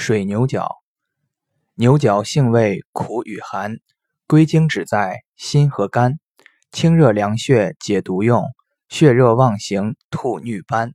水牛角，牛角性味苦与寒，归经只在心和肝，清热凉血，解毒用，血热妄行，吐衄斑。